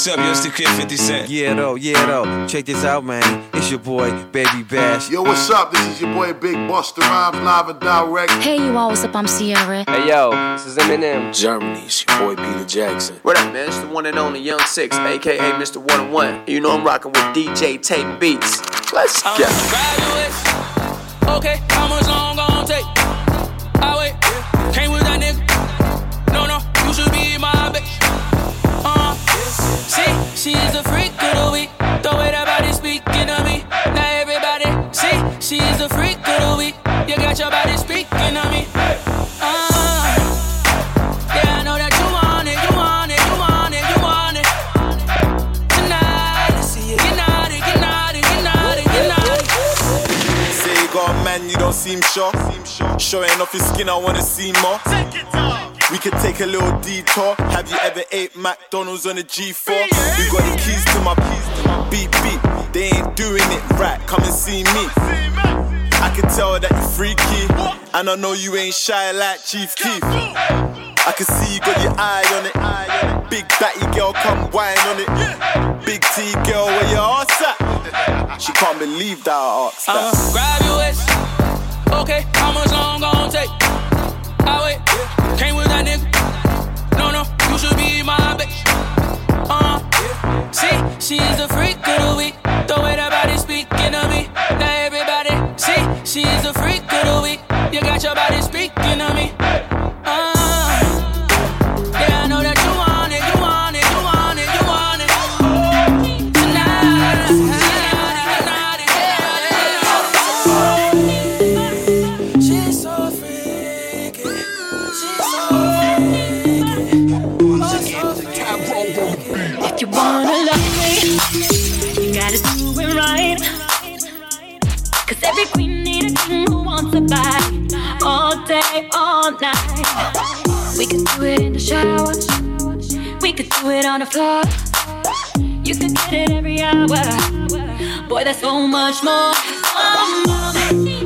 What's up, yo? It's the Kid 50 Cent. Yeah, though, yeah, though. Check this out, man. It's your boy, Baby Bash. Yo, what's up? This is your boy Big Busta Rhymes live and direct. Hey, you all, what's up? I'm Ciara. Hey yo, this is Eminem. Germany, it's your boy Peter Jackson. What up, man? It's the one and only Young Six, aka Mr. One and One. You know I'm rocking with DJ Tape Beats. Let's go. Graduate. Okay, how much long gon' take? I wait. Came with that nigga. See, she's a freak of the week. The way that body speaking to me. Now everybody, see, she's a freak of the week. You got your body speaking to me. Uh, yeah, I know that you want it, you want it, you want it, you want it. Tonight, let's see you get naughty, get naughty, get naughty, get naughty. Say you got a man, you don't seem sure. Showing off your skin, I wanna see more. We could take a little detour. Have you ever ate McDonald's on a G4? We got the keys to my keys to my beep beep. They ain't doing it right. Come and see me. I can tell that you're freaky, and I know you ain't shy like Chief Keef. I can see you got your eye on it. Big batty girl, come whine on it. Big T girl, where your ass at? She can't believe that I asked that. Uh, grab your waist. Okay, how much long gon' take? I wait. Came with that nigga. No, no, you should be my bitch. Uh, see, she's a freak of the week. The way that body speaking to me. Now everybody, see, she's a freak of the week. You got your body speaking to me. Uh, Every queen need a king who wants a body all day, all night. We could do it in the shower, we could do it on the floor. You could get it every hour. Boy, that's so much more. Um,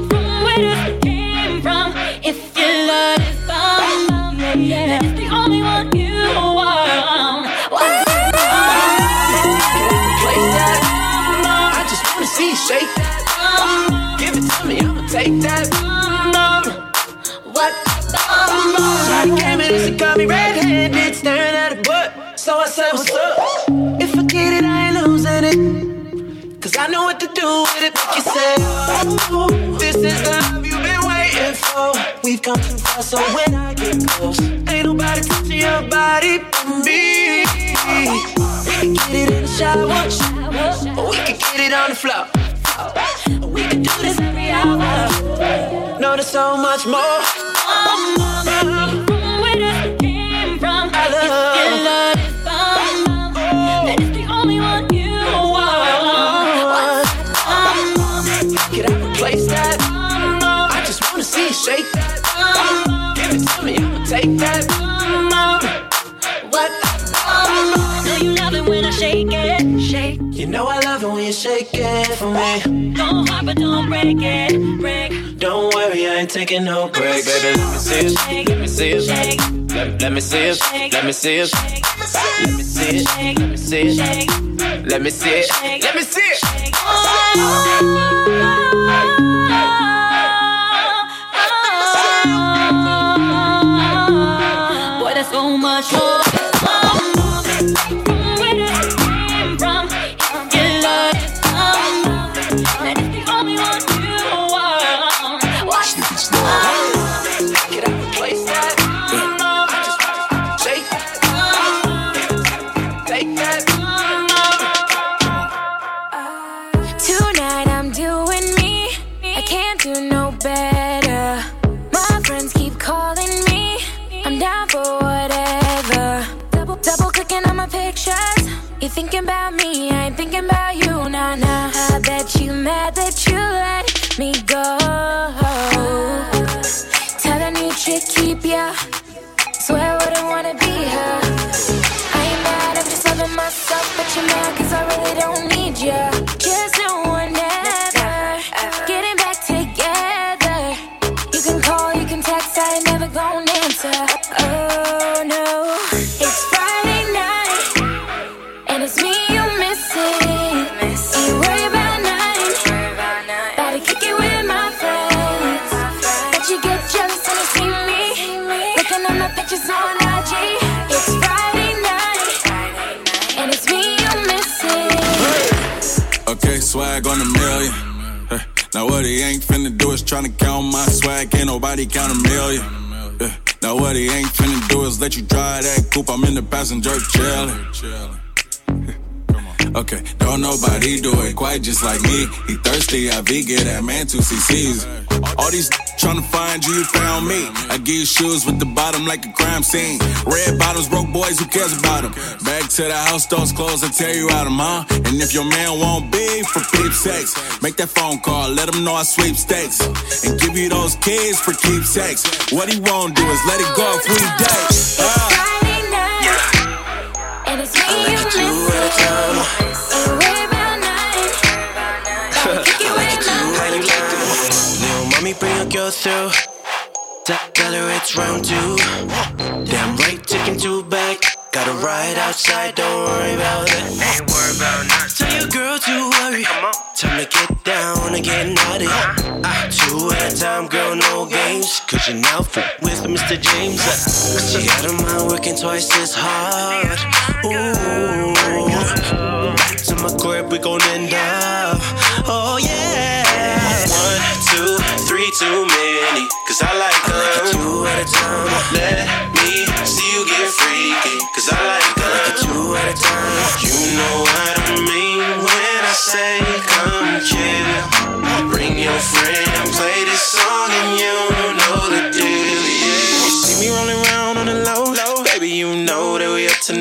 from where this came from, if your love is bomb, then it's the only one you want. Do with it. Make you say, oh, this is the love you've been waiting for. We've come too far, so when I get close, ain't nobody touching your body but me. We can get it in the shower, or we can get it on the floor. We can do this every hour. No, there's so much more. Break it. Break. Don't worry, I ain't taking no break, baby. Let me see it. Let me see it. Let, let me see it. Let me see it. Let me see it. Let me see it. Let me see it. Let me see it. Mad that you Now what he ain't finna do is tryna count my swag, ain't nobody count a million. Yeah. Now what he ain't finna do is let you drive that coupe, I'm in the passenger chillin'. Okay, don't nobody do it quite just like me. He thirsty, I V get that man two CCs. All these trying to find you, you found me. I give you shoes with the bottom like a crime scene. Red bottoms, broke boys, who cares about them? Back to the house, doors closed, I tear you out of huh? And if your man won't be for peep sex, make that phone call, let him know I sweep stakes. And give you those kids for keepsakes. What he won't do is let it go if we date. Uh. And it's me you miss. Bring a girl through. Tell her it's round two. Damn right, taking two back. Gotta ride outside, don't worry about it. Ain't worry about nothing. Tell your girl to worry. Come on. Time to get down and get naughty. Uh, two at a time, girl, no games. Cause you're now with Mr. James. Uh, she had her mind working twice as hard. Ooh. Back to my crib, we gon' end up. Too many. Cause I like them. I like two at a time. Let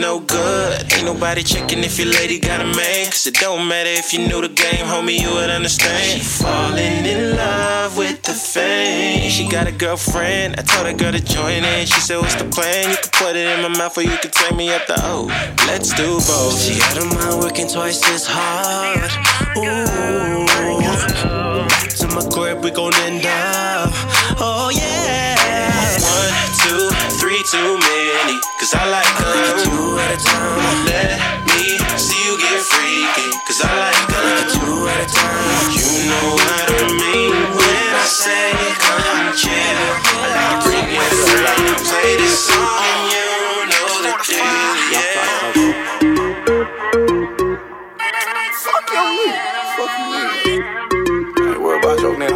no good. Ain't nobody checking if your lady got a man. Cause it don't matter if you knew the game, homie, you would understand. She falling in love with the fame. She got a girlfriend. I told her girl to join in. She said, What's the plan? You can put it in my mouth or you can take me up the O. Let's do both. She had her mind working twice as hard. Ooh. Back to my crib, we gon' end up. Oh, yeah. One, two, three, too many. Cause I like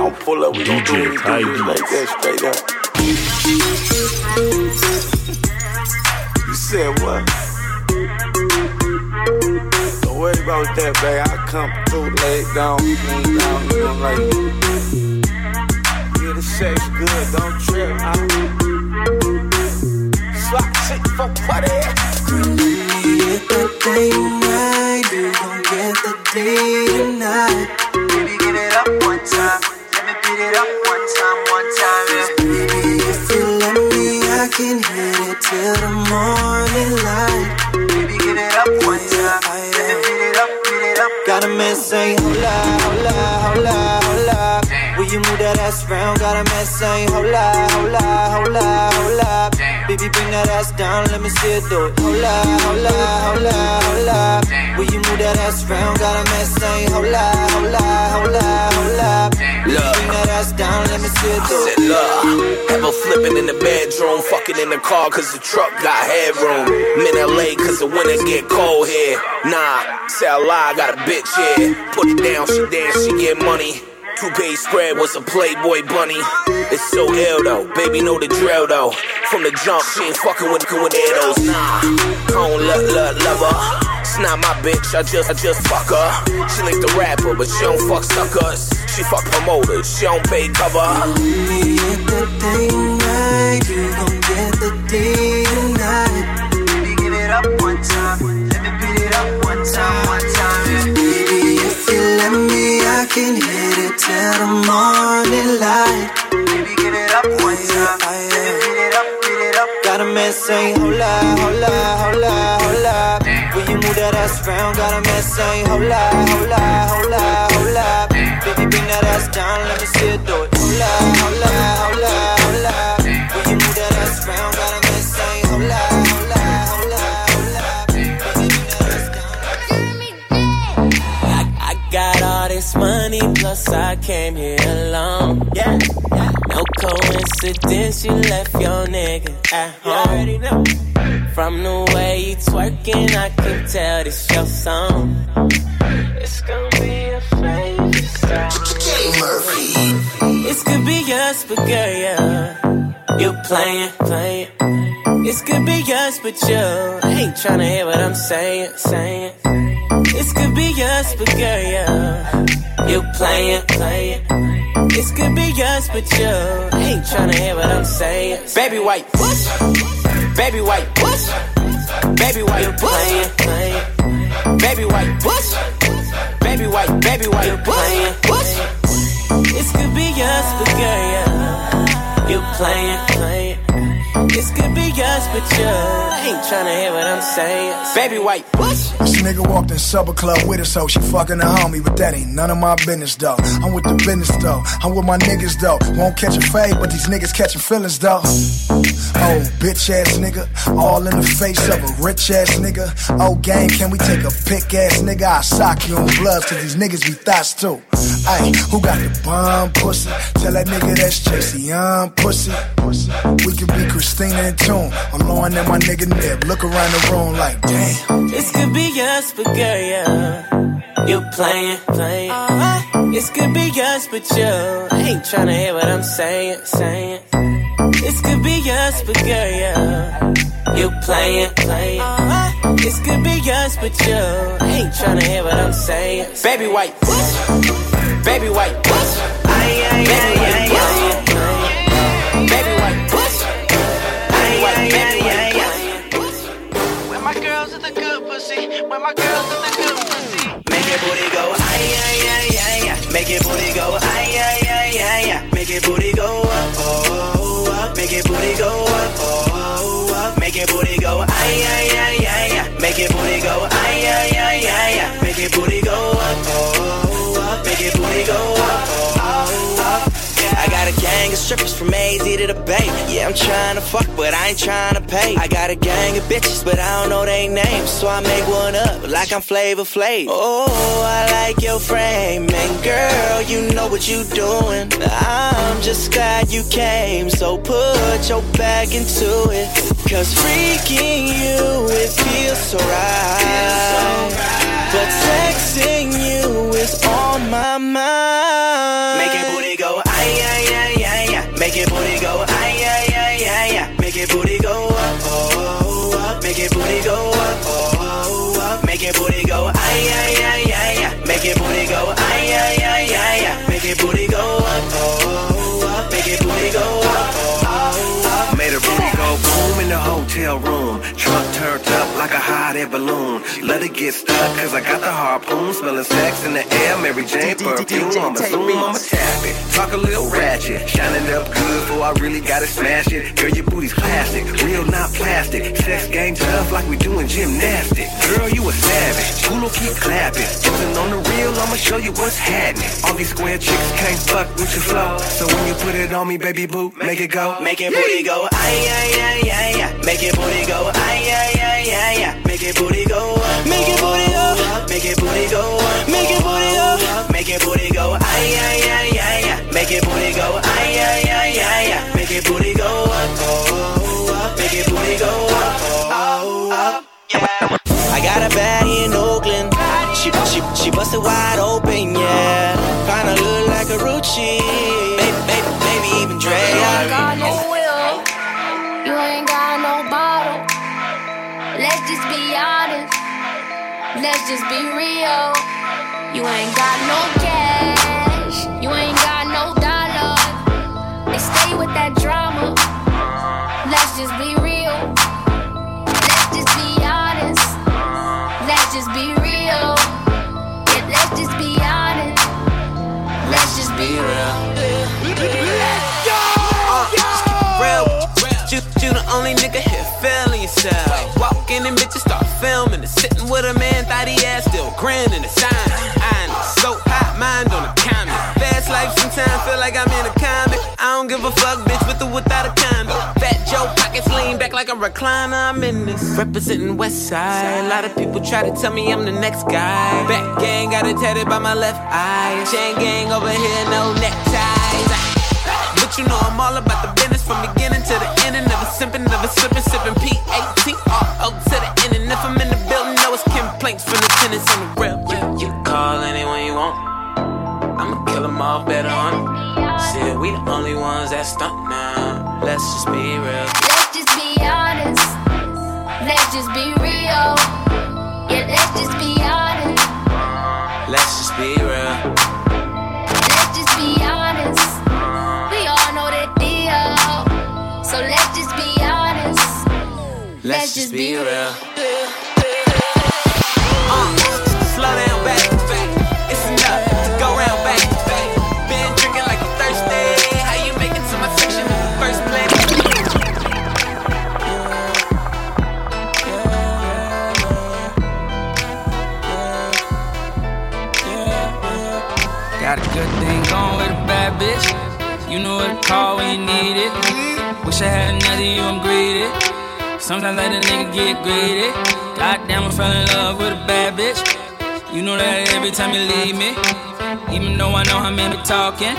about your name. Pull up. We gon' do it. Do it like that straight up. You said what? Don't worry about that, babe. I come through, lay down, lean down, you know, like. Yeah, the sex good, don't trip. I... Slap shit for party. Get that thing right, you gon' get the day tonight. Baby, Let it up one time, one time. Yeah. Baby, if you let me, I can hit it till the morning light. Baby, give it up one time. Me beat it up, beat it up. Got a man saying, hola, hola, hola, hola. Will you move that ass round? Got a man saying, hola, hola, hola, hola. Baby, bring that ass down, let me see it do it. Hola, hola, hola, hola. Will you move that ass round? Got a man saying, hola, hola, hola, hola. Baby, bring that ass down, let me see it do it. Said love, have her flipping in the bedroom, fucking in the car cause the truck got headroom. I'm in LA cause the winter get cold here. Nah, say I lie, I got a bitch here. Put it down, she dance, she get money. Two-page spread was a Playboy bunny. It's so ill though, baby know the drill though. From the jump, she ain't fucking with with arrows. Nah, I don't love, love, love her. It's not my bitch, I just, I just fuck her. She like the rapper, but she don't fuck suckers. She fuck promoters, she don't pay cover. Me get the right, you gon' get the day tonight. Give it up one time. Let me beat it up one time, one time. Can hit it till the morning light. Baby, give it up one time. Me beat it up, beat it up. Got a man saying, hola, hola, hola, hola. Will you move that ass round? Got a man saying, hola, hola, hola, hola. Baby, bring that ass down, let me see it do it. Hola, hola, hola, hola. Will you move that ass round? Got a us, I came here alone. Yeah, yeah. No coincidence, you left your nigga at home. You know. From the way you twerking, I can tell this your song. It's gonna be a favorite. Murphy. It's gonna be us, but girl, yeah. You playing, playing. This could be us, but you ain't trying to hear what I'm saying, saying. This could be us, but girl, yeah, you playing, playing. This could be us, but you ain't trying to hear what I'm saying. Baby white, push. Baby white, push. Baby white, you playing, playing. Baby white, push. Baby white, baby white, you playing, push. This could be us, but girl, yeah, you playing, playing. This could be us, but you ain't tryna hear what I'm saying. Baby white, what? This nigga walked in Supper Club with her, so she fucking a homie, but that ain't none of my business though. I'm with the business though. I'm with my niggas though. Won't catch a fade, but these niggas catching feelings though. Oh, bitch ass nigga, all in the face of a rich ass nigga. Oh, gang, can we take a pick ass nigga? I sock you on bloods, cause these niggas be thoughts too. Ayy, who got the bomb pussy? Tell that nigga that's Tracy Young pussy. We could be Christina and Tune. I'm blowing at my nigga Nip. Look around the room like, damn. This could be us, but girl, yeah. You playing, playing. Uh-huh. This could be us, but you ain't trying to hear what I'm saying, saying. This could be us, but girl, yeah. You playing, playing. Uh-huh. This could be us, but you ain't trying to hear what I'm saying. Baby white, baby white, baby white, baby white. Baby white, baby white, baby. Where my girls with the good pussy? Where my girls with the good pussy? Make your booty go ay ay ay ay ay. Make your booty go ay ay ay ay ay. Make your booty go up oh up. Make your booty go up oh up. Make your booty go ay ay ay ay ay. Make your booty go strippers from AZ to the Bay. Yeah, I'm trying to fuck, but I ain't trying to pay. I got a gang of bitches, but I don't know their names. So I make one up like I'm Flavor Flav. Oh, I like your frame. And girl, you know what you doing. I'm just glad you came. So put your back into it. Cause freaking you, it feels so right. But texting you is on my mind. Make your booty go ay ay ay ay ay. Make your booty go up oh, oh, oh up. Make your booty go up oh, oh up. Make your booty go ay ay ay ay ay. Make your booty go ay ay ay ay ay. Make your booty go up oh up. Make your booty go up oh up. Made her booty go boom in the hotel room. Trunk turned up like a hot air balloon. Let it get stuck, cause I got the harpoon. Smelling sex in the air, Mary Jane perfume. I'ma zoom, I'ma tap it. Talk a little ratchet. Shining up good before I really gotta smash it. Girl, your booty's classic. Real, not plastic. Sex game tough like we doing gymnastics. Girl, you a savage. Culo keep clapping. Listen on the real, I'ma show you what's happening. All these square chicks can't fuck with your flow. So when you put it on me, baby boo, make it go. Make it booty go ay ay ay ay ay. Make your booty go ay ay ay ay ay. Make your booty go up. Make your booty go. Make your booty go up. Make your booty go. Make your booty go ay ay ay ay ay. Make your booty go ay ay ay ay ay. Make your booty go up oh up. Make your booty go up oh up. I got a baddie in Oakland. She she she busted wide open, yeah. Kinda look like a Rucci. Baby, baby, baby, even Dre. Oh, you Let's just be real. You ain't got no cash. You ain't got no dollar. They stay with that drama. Let's just be real. Let's just be honest. Let's just be real. Yeah, let's just be honest. Let's just be Real, you, you the only nigga here feeling yourself. Walk in and bitches start filming and sitting with a man, still grinning the sign. I so hot, mind on a comment. Fast life sometimes feel like I'm in a comic. I don't give a fuck, bitch, with or without a condom. Fat Joe pockets lean back like a recliner. I'm in this. Representing West Side. A lot of people try to tell me I'm the next guy. Back gang got it tatted by my left eye. Chain gang over here, no neckties. But you know I'm all about the business from beginning to the end. And never simping, never slipping, sipping P-A-T-R-O to the end. And if I'm it's complaints from the tenants on the real. You, you can call anyone you want. I'ma kill them all better on it. shit. We the only ones that stunt now. Let's just be real. Let's just be honest. Let's just be real. Yeah, let's just be honest. Let's just be real. Let's just be honest. We all know the deal. So let's just be honest. Let's just be real. Uh, Got a good thing going with a bad bitch. You know what to call when you need it. Wish I had another you, I'm greedy. Sometimes let a nigga get greedy. Goddamn, I fell in love with a bad bitch. You know that every time you leave me. Even though I know how be talking.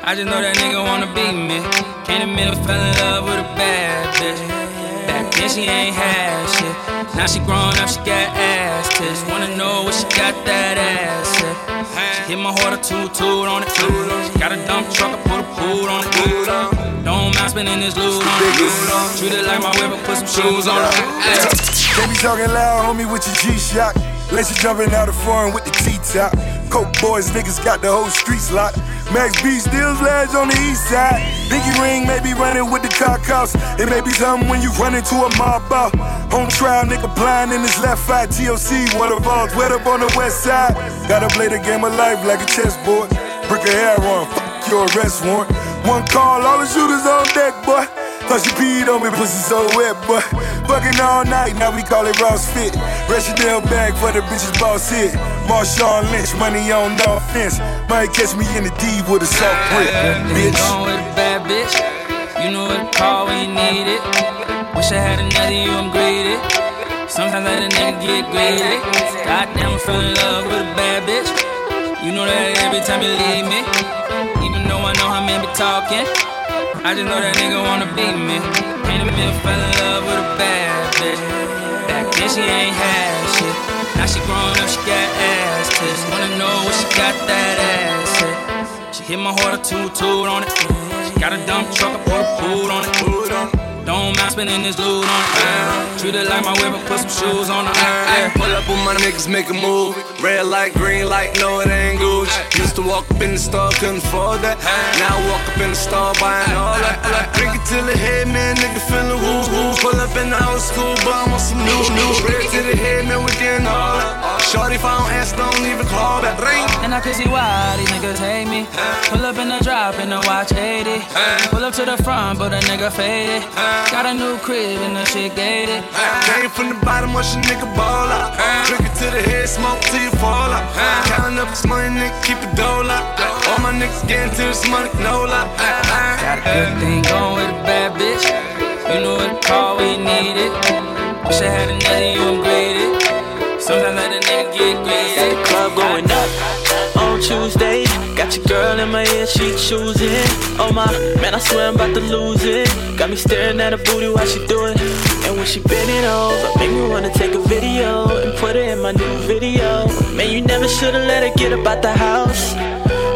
I just know that nigga wanna beat me. Can't admit I fell in love with a bad bitch. Then she ain't had shit. Now she grown up, she got ass tits. Wanna know what she got that ass at. She hit my heart a toot toot on it. She got a dump truck, I put a boot on it. Don't mind spending this loot on it. Treat it like my whip, I put some shoes on it. They be talking loud, homie, with your G-Shock. Let you jumping out of foreign with the T-top. Coke boys, niggas got the whole streets locked. Max B still lads on the east side. Biggie ring may be running with the cock. It may be something when you run into a mob out. On trial, nigga blind in his left eye. TOC, waterfalls wet up on the west side. Gotta play the game of life like a chessboard. Brick a hair on, fuck your arrest warrant. One call, all the shooters on deck, boy. Plus you peed on me, pussy so wet, boy. Fucking all night, now we call it CrossFit. Rochdale bag for the bitches boss hit. Marshawn Lynch, money on the offense. Might catch me in the D with a soft grip, bitch. Going with a bad bitch. You know what call when you need it. Wish I had another you, I'm greedy. Sometimes let a nigga get greedy. Goddamn, I fell in love with a bad bitch. You know that every time you leave me. Even though I know how men be talking. I just know that nigga wanna beat me. Can't admit I fell in love with a bad bitch. Back then she ain't had shit. Now she grown up, she got ass tits. Wanna know what she got that ass at. She hit my heart a toot toot on it. She got a dump truck, I put a boot on it. Don't mind spending this loot on it. Treat it like my whip, I put some shoes on it. Ay, pull up with my niggas, make a move. Red light, green light, no it ain't Gucci. Used to walk up in the store, couldn't afford that. Now I walk up in the store, buying all that. Drink it till the hit, man, nigga feeling woo woo. Pull up in the old school, but I want some new new. Red to the head, man, we getting all that. Shorty, if I don't answer, don't even call back. Ring. And I can see why these niggas hate me. Pull up in the drop in the watch 80. Pull up to the front, but a nigga faded. Got a new crib and the shit gated. Came from the bottom, watch a nigga ball out. Drink it to the head, smoke till you fall out. Counting up this money, nigga, keep it dough out. All my niggas getting to this money, no lie. Got a good thing going with a bad bitch. You know what to call when you need it. Wish I had another you, I'm greedy. Sometimes let a nigga get greedy. Club going up on Tuesday. Got your girl in my ear, she choosing. Oh my, man, I swear I'm about to lose it. Got me staring at her booty while she do it. And when she bend it over, make me wanna take a video and put it in my new video. Man, you never should've let her get about the house.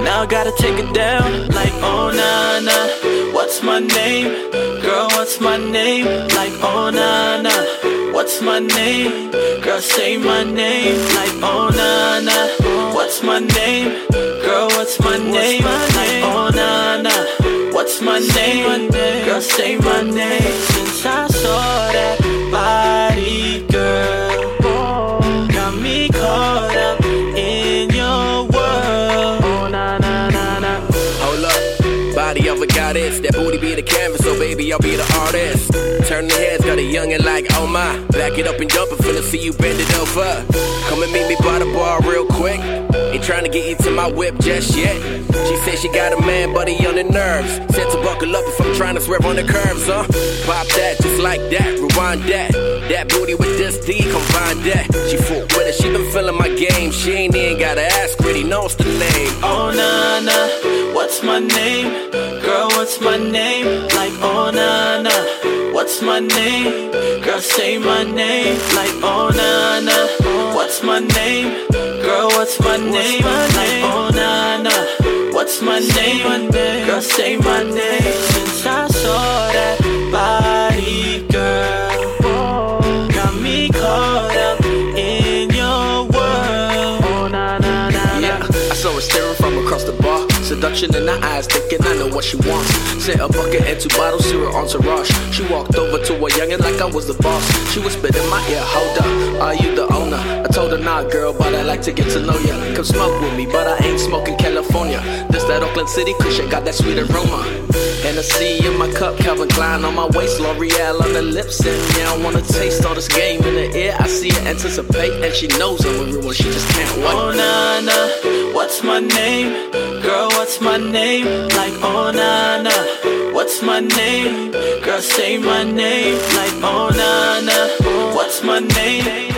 Now I gotta take it down, like oh nah nah. What's my name, girl? What's my name? Like oh nah nah. What's my name, girl? Say my name, like oh nah nah. What's my name, girl? What's my name? Like oh nah nah. What's my name, girl? Say my name. Since I saw The heads, got a youngin' like, oh my. Back it up and jump, I'm finna see you bend it over. Come and meet me by the bar real quick. Ain't trying to get you to my whip just yet. She said she got a man, but he on the nerves. Said to buckle up if I'm trying to swerve on the curves, huh? Pop that, just like that, rewind that. That booty with this D, combine that. She full with it, she been feeling my game. She ain't even gotta ask, really knows the name. Oh nah nah, what's my name? Girl, what's my name? Like oh nah nah, what's my name? Girl, say my name. Like oh nah nah, what's my name? Girl, what's my name? Like oh nah, what's what's my name? Girl, say my name. Since I saw that Seduction in her eyes, thinking I know what she wants. Sent a bucket and two bottles to her entourage. She walked over to a youngin' like I was the boss. She whispered in my ear, Hold up, are you the owner? I told her, Nah, girl, but I like to get to know ya. Come smoke with me, but I ain't smoking California. This that Oakland City cushion, got that sweet aroma. Hennessy in my cup, Calvin Klein on my waist, L'Oreal on the lips, and yeah, I wanna taste all this game in the air. I see her anticipate, and she knows I'm a real one. She just can't wait. Oh na na, what's my name? Girl, what's my name? Like oh na what's my name? Girl, say my name. Like oh na na, what's my name?